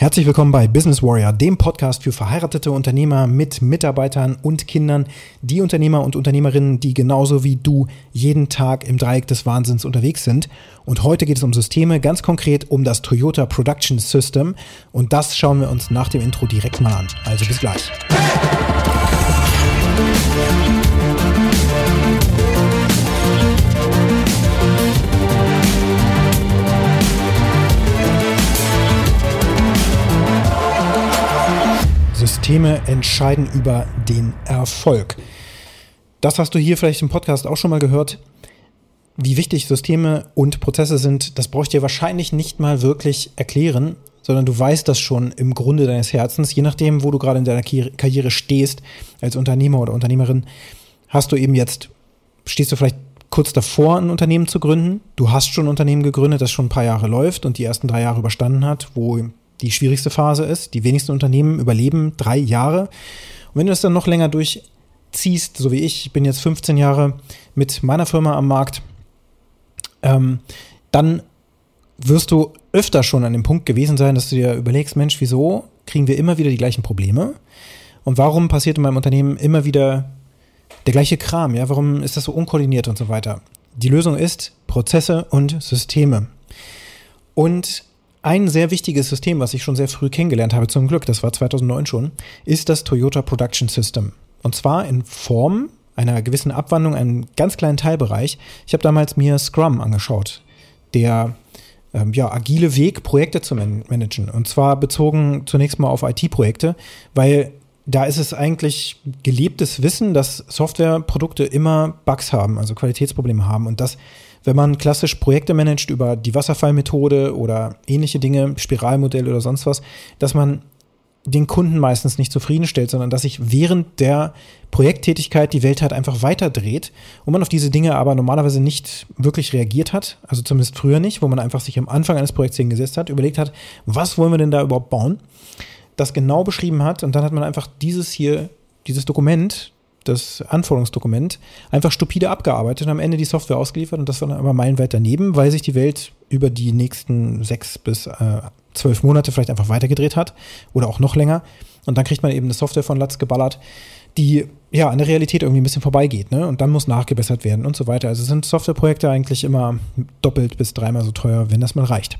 Herzlich willkommen bei Business Warrior, dem Podcast für verheiratete Unternehmer mit Mitarbeitern und Kindern, die Unternehmer und Unternehmerinnen, die genauso wie du jeden Tag im Dreieck des Wahnsinns unterwegs sind. Und heute geht es um Systeme, ganz konkret um das Toyota Production System. Und das schauen wir uns nach dem Intro direkt mal an. Also bis gleich. Hey! Systeme entscheiden über den Erfolg. Das hast du hier vielleicht im Podcast auch schon mal gehört. Wie wichtig Systeme und Prozesse sind, das brauche ich dir wahrscheinlich nicht mal wirklich erklären, sondern du weißt das schon im Grunde deines Herzens. Je nachdem, wo du gerade in deiner Karriere stehst, als Unternehmer oder Unternehmerin, hast du eben jetzt, stehst du vielleicht kurz davor, ein Unternehmen zu gründen. Du hast schon ein Unternehmen gegründet, das schon ein paar Jahre läuft und die ersten drei Jahre überstanden hat, wo die schwierigste Phase ist. Die wenigsten Unternehmen überleben drei Jahre. Und wenn du das dann noch länger durchziehst, so wie ich, ich bin jetzt 15 Jahre mit meiner Firma am Markt, ähm, dann wirst du öfter schon an dem Punkt gewesen sein, dass du dir überlegst, Mensch, wieso kriegen wir immer wieder die gleichen Probleme? Und warum passiert in meinem Unternehmen immer wieder der gleiche Kram? Ja, warum ist das so unkoordiniert und so weiter? Die Lösung ist Prozesse und Systeme. Und ein sehr wichtiges System, was ich schon sehr früh kennengelernt habe, zum Glück, das war 2009 schon, ist das Toyota Production System. Und zwar in Form einer gewissen Abwandlung, einem ganz kleinen Teilbereich. Ich habe damals mir Scrum angeschaut, der ähm, ja, agile Weg, Projekte zu man managen. Und zwar bezogen zunächst mal auf IT-Projekte, weil da ist es eigentlich gelebtes Wissen, dass Softwareprodukte immer Bugs haben, also Qualitätsprobleme haben und das wenn man klassisch Projekte managt über die Wasserfallmethode oder ähnliche Dinge, Spiralmodell oder sonst was, dass man den Kunden meistens nicht zufriedenstellt, sondern dass sich während der Projekttätigkeit die Welt halt einfach weiterdreht und man auf diese Dinge aber normalerweise nicht wirklich reagiert hat, also zumindest früher nicht, wo man einfach sich am Anfang eines Projekts hingesetzt hat, überlegt hat, was wollen wir denn da überhaupt bauen, das genau beschrieben hat und dann hat man einfach dieses hier, dieses Dokument das Anforderungsdokument einfach stupide abgearbeitet und am Ende die Software ausgeliefert und das war dann aber meilenweit daneben, weil sich die Welt über die nächsten sechs bis äh, zwölf Monate vielleicht einfach weitergedreht hat oder auch noch länger. Und dann kriegt man eben eine Software von Latz geballert, die ja an der Realität irgendwie ein bisschen vorbeigeht, ne? Und dann muss nachgebessert werden und so weiter. Also sind Softwareprojekte eigentlich immer doppelt bis dreimal so teuer, wenn das mal reicht.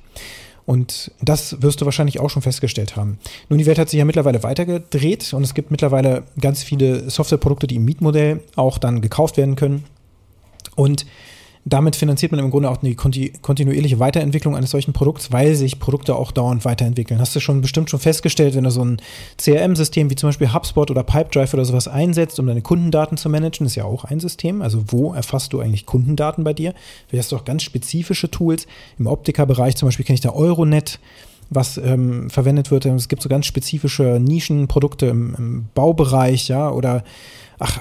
Und das wirst du wahrscheinlich auch schon festgestellt haben. Nun, die Welt hat sich ja mittlerweile weitergedreht und es gibt mittlerweile ganz viele Softwareprodukte, die im Mietmodell auch dann gekauft werden können. Und damit finanziert man im Grunde auch die kontinuierliche Weiterentwicklung eines solchen Produkts, weil sich Produkte auch dauernd weiterentwickeln. Hast du schon bestimmt schon festgestellt, wenn du so ein CRM-System wie zum Beispiel HubSpot oder Pipedrive oder sowas einsetzt, um deine Kundendaten zu managen, ist ja auch ein System. Also wo erfasst du eigentlich Kundendaten bei dir? Vielleicht hast du auch ganz spezifische Tools. Im Optikerbereich zum Beispiel kenne ich da Euronet was ähm, verwendet wird. Es gibt so ganz spezifische Nischenprodukte im, im Baubereich, ja, oder ach,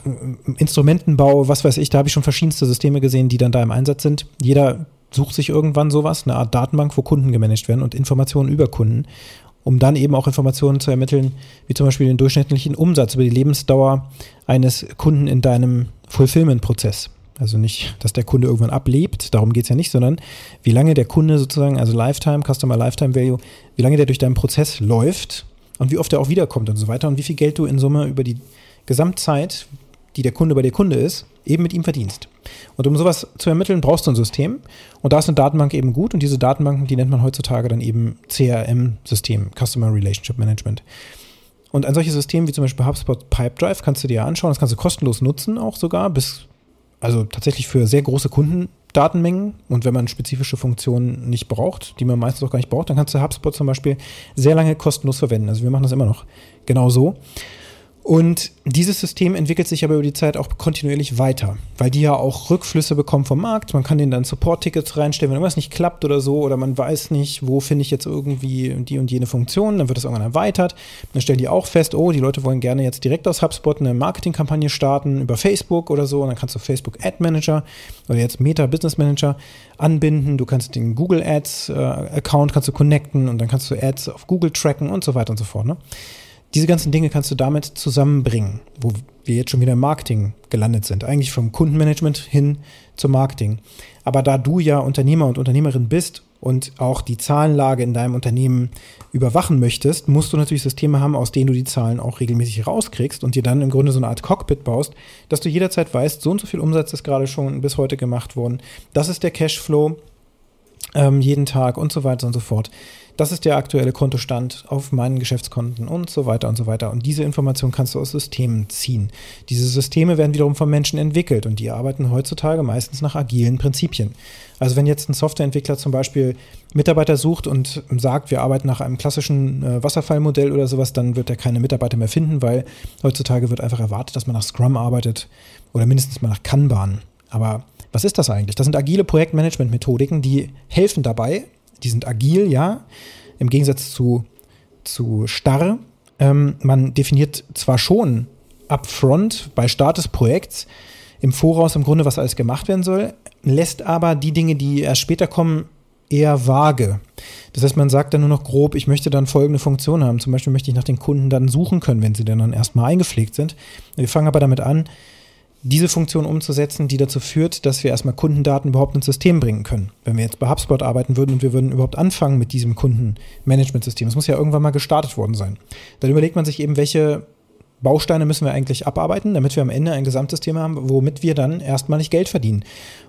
Instrumentenbau, was weiß ich, da habe ich schon verschiedenste Systeme gesehen, die dann da im Einsatz sind. Jeder sucht sich irgendwann sowas, eine Art Datenbank, wo Kunden gemanagt werden und Informationen über Kunden, um dann eben auch Informationen zu ermitteln, wie zum Beispiel den durchschnittlichen Umsatz über die Lebensdauer eines Kunden in deinem Fulfillment-Prozess. Also nicht, dass der Kunde irgendwann ablebt, darum geht es ja nicht, sondern wie lange der Kunde sozusagen, also Lifetime, Customer Lifetime Value, wie lange der durch deinen Prozess läuft und wie oft er auch wiederkommt und so weiter und wie viel Geld du in Summe über die Gesamtzeit, die der Kunde bei dir Kunde ist, eben mit ihm verdienst. Und um sowas zu ermitteln, brauchst du ein System. Und da ist eine Datenbank eben gut. Und diese Datenbanken, die nennt man heutzutage dann eben CRM-System, Customer Relationship Management. Und ein solches System wie zum Beispiel HubSpot Pipedrive kannst du dir anschauen. Das kannst du kostenlos nutzen, auch sogar, bis, also tatsächlich für sehr große Kundendatenmengen. Und wenn man spezifische Funktionen nicht braucht, die man meistens auch gar nicht braucht, dann kannst du HubSpot zum Beispiel sehr lange kostenlos verwenden. Also wir machen das immer noch genau so. Und dieses System entwickelt sich aber über die Zeit auch kontinuierlich weiter, weil die ja auch Rückflüsse bekommen vom Markt. Man kann denen dann Support-Tickets reinstellen, wenn irgendwas nicht klappt oder so, oder man weiß nicht, wo finde ich jetzt irgendwie die und jene Funktion, dann wird das irgendwann erweitert. Dann stellen die auch fest, oh, die Leute wollen gerne jetzt direkt aus HubSpot eine Marketingkampagne starten über Facebook oder so. Und dann kannst du Facebook Ad Manager oder jetzt Meta Business Manager anbinden. Du kannst den Google Ads äh, kannst du connecten und dann kannst du Ads auf Google tracken und so weiter und so fort. Ne? Diese ganzen Dinge kannst du damit zusammenbringen, wo wir jetzt schon wieder im Marketing gelandet sind. Eigentlich vom Kundenmanagement hin zum Marketing. Aber da du ja Unternehmer und Unternehmerin bist und auch die Zahlenlage in deinem Unternehmen überwachen möchtest, musst du natürlich Systeme haben, aus denen du die Zahlen auch regelmäßig rauskriegst und dir dann im Grunde so eine Art Cockpit baust, dass du jederzeit weißt, so und so viel Umsatz ist gerade schon bis heute gemacht worden. Das ist der Cashflow ähm, jeden Tag und so weiter und so fort das ist der aktuelle Kontostand auf meinen Geschäftskonten und so weiter und so weiter. Und diese Information kannst du aus Systemen ziehen. Diese Systeme werden wiederum von Menschen entwickelt und die arbeiten heutzutage meistens nach agilen Prinzipien. Also wenn jetzt ein Softwareentwickler zum Beispiel Mitarbeiter sucht und sagt, wir arbeiten nach einem klassischen äh, Wasserfallmodell oder sowas, dann wird er keine Mitarbeiter mehr finden, weil heutzutage wird einfach erwartet, dass man nach Scrum arbeitet oder mindestens mal nach Kanban. Aber was ist das eigentlich? Das sind agile Projektmanagement-Methodiken, die helfen dabei, die sind agil, ja, im Gegensatz zu, zu starr. Ähm, man definiert zwar schon upfront bei Start des Projekts im Voraus im Grunde, was alles gemacht werden soll, lässt aber die Dinge, die erst später kommen, eher vage. Das heißt, man sagt dann nur noch grob, ich möchte dann folgende Funktion haben. Zum Beispiel möchte ich nach den Kunden dann suchen können, wenn sie dann erstmal eingepflegt sind. Wir fangen aber damit an, diese Funktion umzusetzen, die dazu führt, dass wir erstmal Kundendaten überhaupt ins System bringen können. Wenn wir jetzt bei HubSpot arbeiten würden und wir würden überhaupt anfangen mit diesem Kundenmanagementsystem, das muss ja irgendwann mal gestartet worden sein, dann überlegt man sich eben, welche Bausteine müssen wir eigentlich abarbeiten, damit wir am Ende ein Gesamtsystem haben, womit wir dann erstmalig Geld verdienen.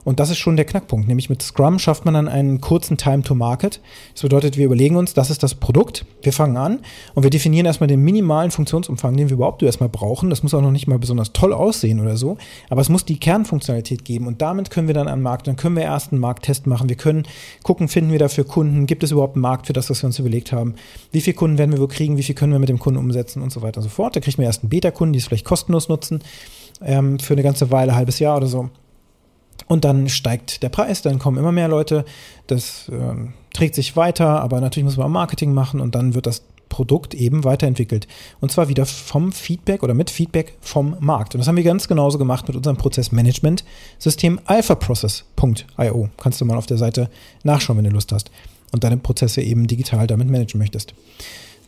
Und das ist schon der Knackpunkt. Nämlich mit Scrum schafft man dann einen kurzen Time to Market. Das bedeutet, wir überlegen uns, das ist das Produkt, wir fangen an und wir definieren erstmal den minimalen Funktionsumfang, den wir überhaupt erstmal brauchen. Das muss auch noch nicht mal besonders toll aussehen oder so, aber es muss die Kernfunktionalität geben und damit können wir dann am Markt, dann können wir erst einen Markttest machen. Wir können gucken, finden wir dafür Kunden, gibt es überhaupt einen Markt für das, was wir uns überlegt haben, wie viele Kunden werden wir wo kriegen, wie viel können wir mit dem Kunden umsetzen und so weiter und so fort. Da kriegt man erst einen Beta-Kunden, die es vielleicht kostenlos nutzen ähm, für eine ganze Weile, ein halbes Jahr oder so. Und dann steigt der Preis, dann kommen immer mehr Leute, das äh, trägt sich weiter, aber natürlich muss man auch Marketing machen und dann wird das Produkt eben weiterentwickelt. Und zwar wieder vom Feedback oder mit Feedback vom Markt. Und das haben wir ganz genauso gemacht mit unserem Prozessmanagement-System alphaprocess.io. Kannst du mal auf der Seite nachschauen, wenn du Lust hast. Und deine Prozesse eben digital damit managen möchtest.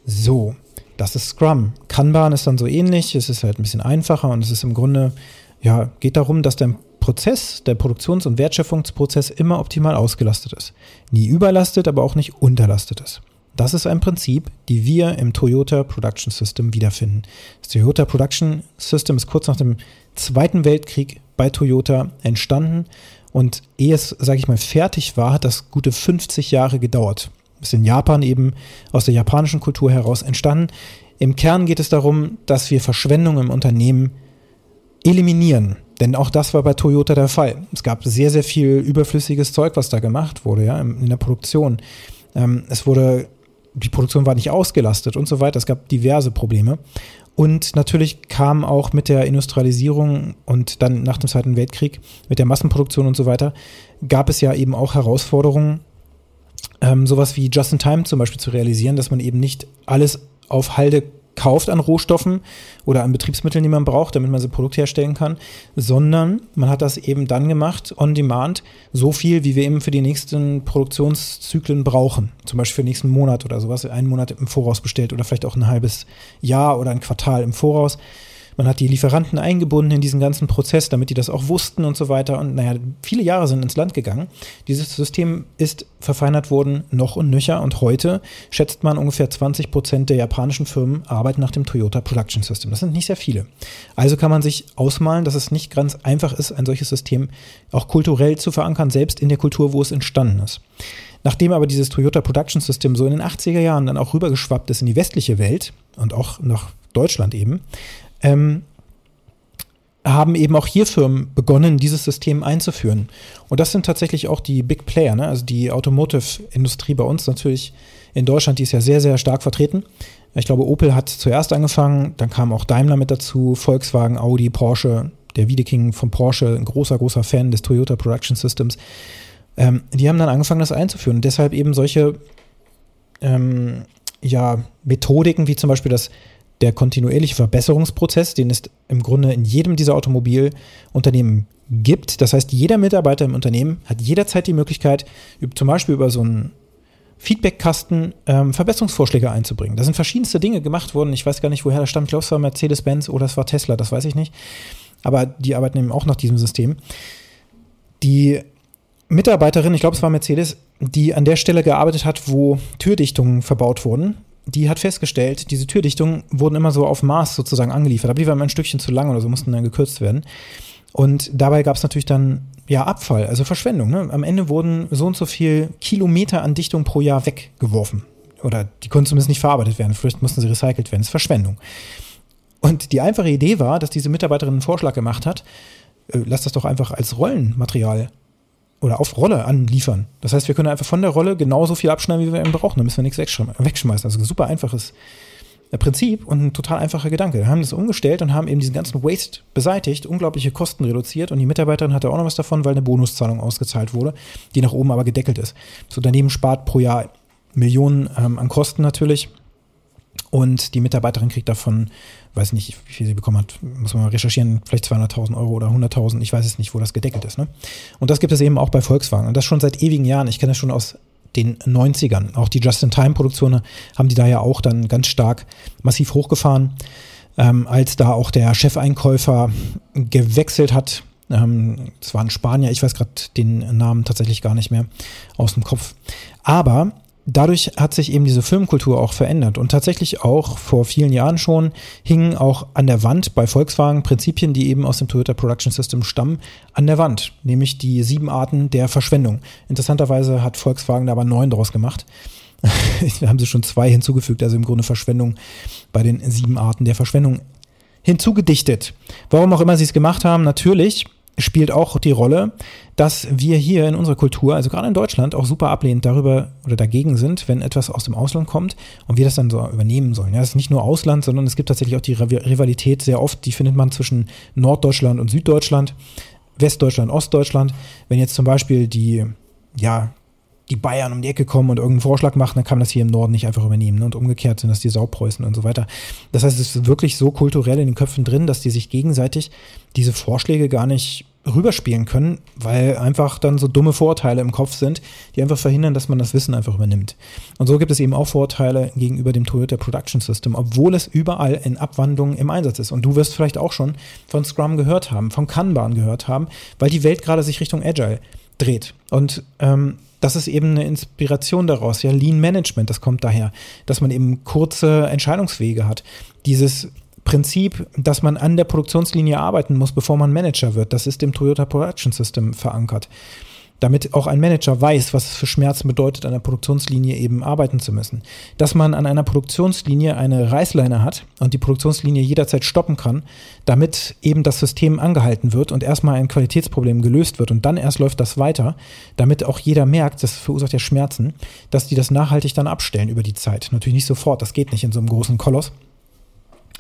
So, das ist Scrum. Kanban ist dann so ähnlich. Es ist halt ein bisschen einfacher und es ist im Grunde, ja, geht darum, dass dein Prozess, der Produktions- und Wertschöpfungsprozess immer optimal ausgelastet ist. Nie überlastet, aber auch nicht unterlastet ist. Das ist ein Prinzip, die wir im Toyota Production System wiederfinden. Das Toyota Production System ist kurz nach dem Zweiten Weltkrieg bei Toyota entstanden und ehe es, sage ich mal, fertig war, hat das gute 50 Jahre gedauert. Ist in Japan eben aus der japanischen Kultur heraus entstanden. Im Kern geht es darum, dass wir Verschwendung im Unternehmen eliminieren. Denn auch das war bei Toyota der Fall. Es gab sehr, sehr viel überflüssiges Zeug, was da gemacht wurde, ja, in der Produktion. Ähm, es wurde, die Produktion war nicht ausgelastet und so weiter. Es gab diverse Probleme. Und natürlich kam auch mit der Industrialisierung und dann nach dem Zweiten Weltkrieg, mit der Massenproduktion und so weiter, gab es ja eben auch Herausforderungen, ähm, sowas wie Just-in-Time zum Beispiel zu realisieren, dass man eben nicht alles auf Halde kauft an Rohstoffen oder an Betriebsmitteln, die man braucht, damit man sein Produkt herstellen kann, sondern man hat das eben dann gemacht, on demand, so viel, wie wir eben für die nächsten Produktionszyklen brauchen. Zum Beispiel für den nächsten Monat oder sowas, einen Monat im Voraus bestellt oder vielleicht auch ein halbes Jahr oder ein Quartal im Voraus. Man hat die Lieferanten eingebunden in diesen ganzen Prozess, damit die das auch wussten und so weiter. Und naja, viele Jahre sind ins Land gegangen. Dieses System ist verfeinert worden, noch und nöcher. Und heute schätzt man ungefähr 20 Prozent der japanischen Firmen arbeiten nach dem Toyota Production System. Das sind nicht sehr viele. Also kann man sich ausmalen, dass es nicht ganz einfach ist, ein solches System auch kulturell zu verankern, selbst in der Kultur, wo es entstanden ist. Nachdem aber dieses Toyota Production System so in den 80er Jahren dann auch rübergeschwappt ist in die westliche Welt und auch nach Deutschland eben, ähm, haben eben auch hier Firmen begonnen, dieses System einzuführen. Und das sind tatsächlich auch die Big Player, ne? also die Automotive-Industrie bei uns natürlich in Deutschland, die ist ja sehr, sehr stark vertreten. Ich glaube, Opel hat zuerst angefangen, dann kam auch Daimler mit dazu, Volkswagen, Audi, Porsche, der Wiedeking von Porsche, ein großer, großer Fan des Toyota Production Systems. Ähm, die haben dann angefangen, das einzuführen. Und deshalb eben solche ähm, ja, Methodiken wie zum Beispiel das der kontinuierliche Verbesserungsprozess, den es im Grunde in jedem dieser Automobilunternehmen gibt. Das heißt, jeder Mitarbeiter im Unternehmen hat jederzeit die Möglichkeit, zum Beispiel über so einen Feedbackkasten ähm, Verbesserungsvorschläge einzubringen. Da sind verschiedenste Dinge gemacht worden. Ich weiß gar nicht, woher das stammt. Ich glaube, es war Mercedes-Benz oder es war Tesla, das weiß ich nicht. Aber die arbeiten eben auch nach diesem System. Die Mitarbeiterin, ich glaube, es war Mercedes, die an der Stelle gearbeitet hat, wo Türdichtungen verbaut wurden. Die hat festgestellt, diese Türdichtungen wurden immer so auf Maß sozusagen angeliefert, aber die waren immer ein Stückchen zu lang oder so, mussten dann gekürzt werden. Und dabei gab es natürlich dann ja Abfall, also Verschwendung. Ne? Am Ende wurden so und so viel Kilometer an Dichtung pro Jahr weggeworfen. Oder die konnten zumindest nicht verarbeitet werden. Vielleicht mussten sie recycelt werden. Das ist Verschwendung. Und die einfache Idee war, dass diese Mitarbeiterin einen Vorschlag gemacht hat, äh, lass das doch einfach als Rollenmaterial oder auf Rolle anliefern. Das heißt, wir können einfach von der Rolle genauso viel abschneiden, wie wir eben brauchen. Dann müssen wir nichts wegschmeißen. Also ein super einfaches äh, Prinzip und ein total einfacher Gedanke. Wir haben das umgestellt und haben eben diesen ganzen Waste beseitigt, unglaubliche Kosten reduziert und die Mitarbeiterin hatte auch noch was davon, weil eine Bonuszahlung ausgezahlt wurde, die nach oben aber gedeckelt ist. So daneben spart pro Jahr Millionen ähm, an Kosten natürlich. Und die Mitarbeiterin kriegt davon, weiß nicht, wie viel sie bekommen hat, muss man mal recherchieren, vielleicht 200.000 Euro oder 100.000, ich weiß es nicht, wo das gedeckelt ist. Ne? Und das gibt es eben auch bei Volkswagen. Und das schon seit ewigen Jahren. Ich kenne das schon aus den 90ern. Auch die Just-in-Time-Produktionen haben die da ja auch dann ganz stark massiv hochgefahren, ähm, als da auch der Chefeinkäufer gewechselt hat. Ähm, das war ein Spanier, ich weiß gerade den Namen tatsächlich gar nicht mehr aus dem Kopf. Aber dadurch hat sich eben diese Filmkultur auch verändert und tatsächlich auch vor vielen Jahren schon hingen auch an der Wand bei Volkswagen Prinzipien, die eben aus dem Toyota Production System stammen, an der Wand, nämlich die sieben Arten der Verschwendung. Interessanterweise hat Volkswagen da aber neun draus gemacht. da haben sie schon zwei hinzugefügt, also im Grunde Verschwendung bei den sieben Arten der Verschwendung hinzugedichtet. Warum auch immer sie es gemacht haben, natürlich spielt auch die Rolle, dass wir hier in unserer Kultur, also gerade in Deutschland, auch super ablehnend darüber oder dagegen sind, wenn etwas aus dem Ausland kommt und wir das dann so übernehmen sollen. Ja, es ist nicht nur Ausland, sondern es gibt tatsächlich auch die Rivalität sehr oft, die findet man zwischen Norddeutschland und Süddeutschland, Westdeutschland, Ostdeutschland. Wenn jetzt zum Beispiel die, ja, die Bayern um die Ecke kommen und irgendeinen Vorschlag machen, dann kann man das hier im Norden nicht einfach übernehmen. Ne? Und umgekehrt sind das die Saupreußen und so weiter. Das heißt, es ist wirklich so kulturell in den Köpfen drin, dass die sich gegenseitig diese Vorschläge gar nicht rüberspielen können, weil einfach dann so dumme Vorurteile im Kopf sind, die einfach verhindern, dass man das Wissen einfach übernimmt. Und so gibt es eben auch Vorurteile gegenüber dem Toyota Production System, obwohl es überall in Abwandlungen im Einsatz ist. Und du wirst vielleicht auch schon von Scrum gehört haben, von Kanban gehört haben, weil die Welt gerade sich Richtung Agile dreht. Und ähm, das ist eben eine Inspiration daraus. Ja, Lean Management, das kommt daher, dass man eben kurze Entscheidungswege hat. Dieses Prinzip, dass man an der Produktionslinie arbeiten muss, bevor man Manager wird. Das ist im Toyota Production System verankert. Damit auch ein Manager weiß, was es für Schmerzen bedeutet, an der Produktionslinie eben arbeiten zu müssen. Dass man an einer Produktionslinie eine Reißleine hat und die Produktionslinie jederzeit stoppen kann, damit eben das System angehalten wird und erstmal ein Qualitätsproblem gelöst wird und dann erst läuft das weiter, damit auch jeder merkt, das verursacht ja Schmerzen, dass die das nachhaltig dann abstellen über die Zeit. Natürlich nicht sofort, das geht nicht in so einem großen Koloss.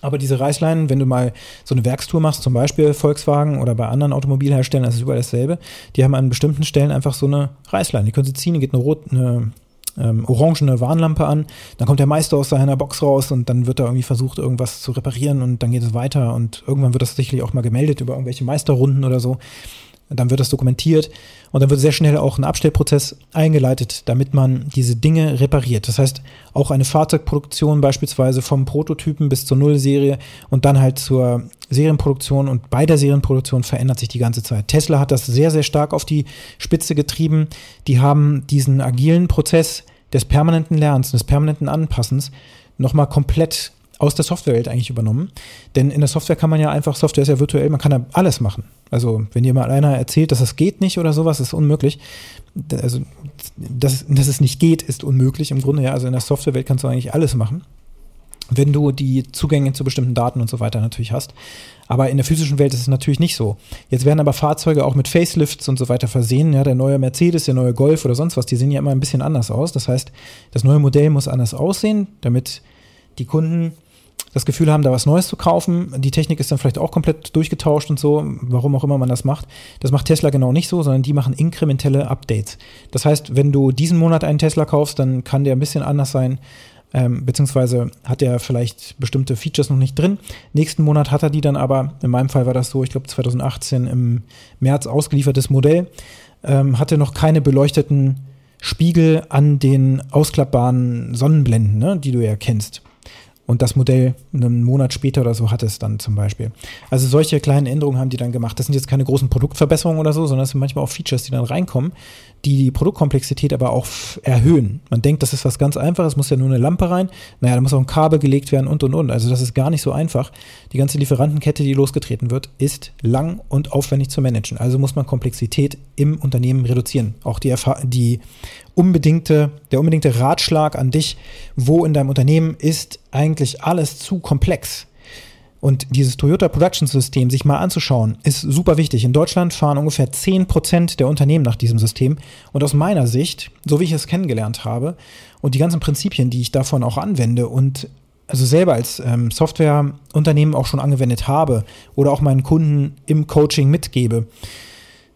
Aber diese Reißleinen, wenn du mal so eine Werkstour machst, zum Beispiel Volkswagen oder bei anderen Automobilherstellern, das ist überall dasselbe, die haben an bestimmten Stellen einfach so eine Reißleine. Die können sie ziehen, geht eine, rot, eine ähm, orangene Warnlampe an, dann kommt der Meister aus seiner Box raus und dann wird da irgendwie versucht, irgendwas zu reparieren und dann geht es weiter und irgendwann wird das sicherlich auch mal gemeldet über irgendwelche Meisterrunden oder so dann wird das dokumentiert und dann wird sehr schnell auch ein Abstellprozess eingeleitet, damit man diese Dinge repariert. Das heißt, auch eine Fahrzeugproduktion beispielsweise vom Prototypen bis zur Nullserie und dann halt zur Serienproduktion und bei der Serienproduktion verändert sich die ganze Zeit. Tesla hat das sehr, sehr stark auf die Spitze getrieben. Die haben diesen agilen Prozess des permanenten Lernens, des permanenten Anpassens nochmal komplett aus der Softwarewelt eigentlich übernommen. Denn in der Software kann man ja einfach, Software ist ja virtuell, man kann ja alles machen. Also wenn dir mal einer erzählt, dass das geht nicht oder sowas, ist unmöglich. Also dass, dass es nicht geht, ist unmöglich im Grunde. Ja, also in der Softwarewelt kannst du eigentlich alles machen wenn du die Zugänge zu bestimmten Daten und so weiter natürlich hast. Aber in der physischen Welt ist es natürlich nicht so. Jetzt werden aber Fahrzeuge auch mit Facelifts und so weiter versehen. Ja, der neue Mercedes, der neue Golf oder sonst was, die sehen ja immer ein bisschen anders aus. Das heißt, das neue Modell muss anders aussehen, damit die Kunden das Gefühl haben, da was Neues zu kaufen. Die Technik ist dann vielleicht auch komplett durchgetauscht und so, warum auch immer man das macht. Das macht Tesla genau nicht so, sondern die machen inkrementelle Updates. Das heißt, wenn du diesen Monat einen Tesla kaufst, dann kann der ein bisschen anders sein, ähm, beziehungsweise hat er vielleicht bestimmte Features noch nicht drin. Nächsten Monat hat er die dann aber, in meinem Fall war das so, ich glaube 2018 im März ausgeliefertes Modell, ähm, hatte noch keine beleuchteten Spiegel an den ausklappbaren Sonnenblenden, ne, die du ja kennst. Und das Modell einen Monat später oder so hat es dann zum Beispiel. Also solche kleinen Änderungen haben die dann gemacht. Das sind jetzt keine großen Produktverbesserungen oder so, sondern es sind manchmal auch Features, die dann reinkommen, die die Produktkomplexität aber auch erhöhen. Man denkt, das ist was ganz Einfaches, muss ja nur eine Lampe rein. Naja, da muss auch ein Kabel gelegt werden und und und. Also das ist gar nicht so einfach. Die ganze Lieferantenkette, die losgetreten wird, ist lang und aufwendig zu managen. Also muss man Komplexität im Unternehmen reduzieren. Auch die, die unbedingte, der unbedingte Ratschlag an dich, wo in deinem Unternehmen ist eigentlich alles zu komplex. Und dieses Toyota Production System sich mal anzuschauen, ist super wichtig. In Deutschland fahren ungefähr 10% der Unternehmen nach diesem System. Und aus meiner Sicht, so wie ich es kennengelernt habe, und die ganzen Prinzipien, die ich davon auch anwende und also selber als ähm, Softwareunternehmen auch schon angewendet habe oder auch meinen Kunden im Coaching mitgebe,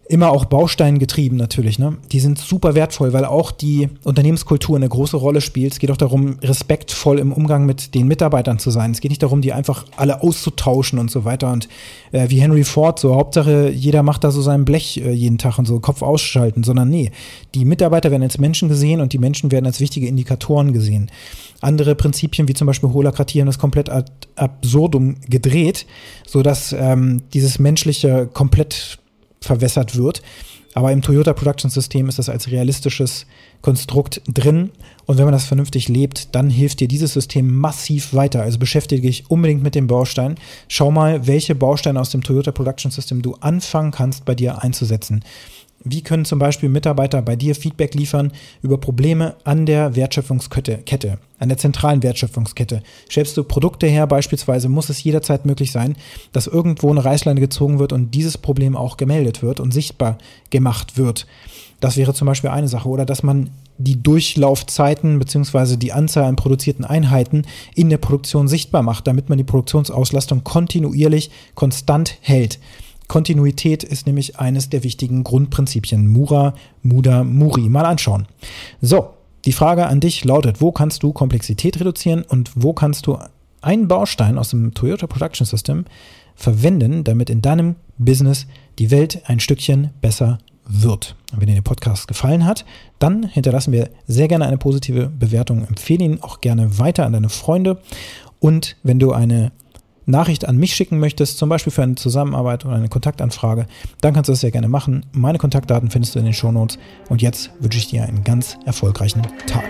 immer auch Baustein getrieben natürlich. Ne? Die sind super wertvoll, weil auch die Unternehmenskultur eine große Rolle spielt. Es geht auch darum, respektvoll im Umgang mit den Mitarbeitern zu sein. Es geht nicht darum, die einfach alle auszutauschen und so weiter. Und äh, wie Henry Ford, so Hauptsache, jeder macht da so sein Blech äh, jeden Tag und so Kopf ausschalten, sondern nee, die Mitarbeiter werden als Menschen gesehen und die Menschen werden als wichtige Indikatoren gesehen. Andere Prinzipien, wie zum Beispiel Holakratie, haben das komplett ad absurdum gedreht, sodass ähm, dieses menschliche komplett verwässert wird. Aber im Toyota Production System ist das als realistisches Konstrukt drin. Und wenn man das vernünftig lebt, dann hilft dir dieses System massiv weiter. Also beschäftige dich unbedingt mit dem Baustein. Schau mal, welche Bausteine aus dem Toyota Production System du anfangen kannst, bei dir einzusetzen. Wie können zum Beispiel Mitarbeiter bei dir Feedback liefern über Probleme an der Wertschöpfungskette, Kette, an der zentralen Wertschöpfungskette? Stellst du Produkte her beispielsweise, muss es jederzeit möglich sein, dass irgendwo eine Reißleine gezogen wird und dieses Problem auch gemeldet wird und sichtbar gemacht wird. Das wäre zum Beispiel eine Sache. Oder dass man die Durchlaufzeiten bzw. die Anzahl an produzierten Einheiten in der Produktion sichtbar macht, damit man die Produktionsauslastung kontinuierlich konstant hält. Kontinuität ist nämlich eines der wichtigen Grundprinzipien. Mura, Muda, Muri. Mal anschauen. So, die Frage an dich lautet, wo kannst du Komplexität reduzieren und wo kannst du einen Baustein aus dem Toyota Production System verwenden, damit in deinem Business die Welt ein Stückchen besser wird. Wenn dir der Podcast gefallen hat, dann hinterlassen wir sehr gerne eine positive Bewertung. Empfehle ihn auch gerne weiter an deine Freunde. Und wenn du eine Nachricht an mich schicken möchtest, zum Beispiel für eine Zusammenarbeit oder eine Kontaktanfrage, dann kannst du das sehr gerne machen. Meine Kontaktdaten findest du in den Shownotes. Und jetzt wünsche ich dir einen ganz erfolgreichen Tag.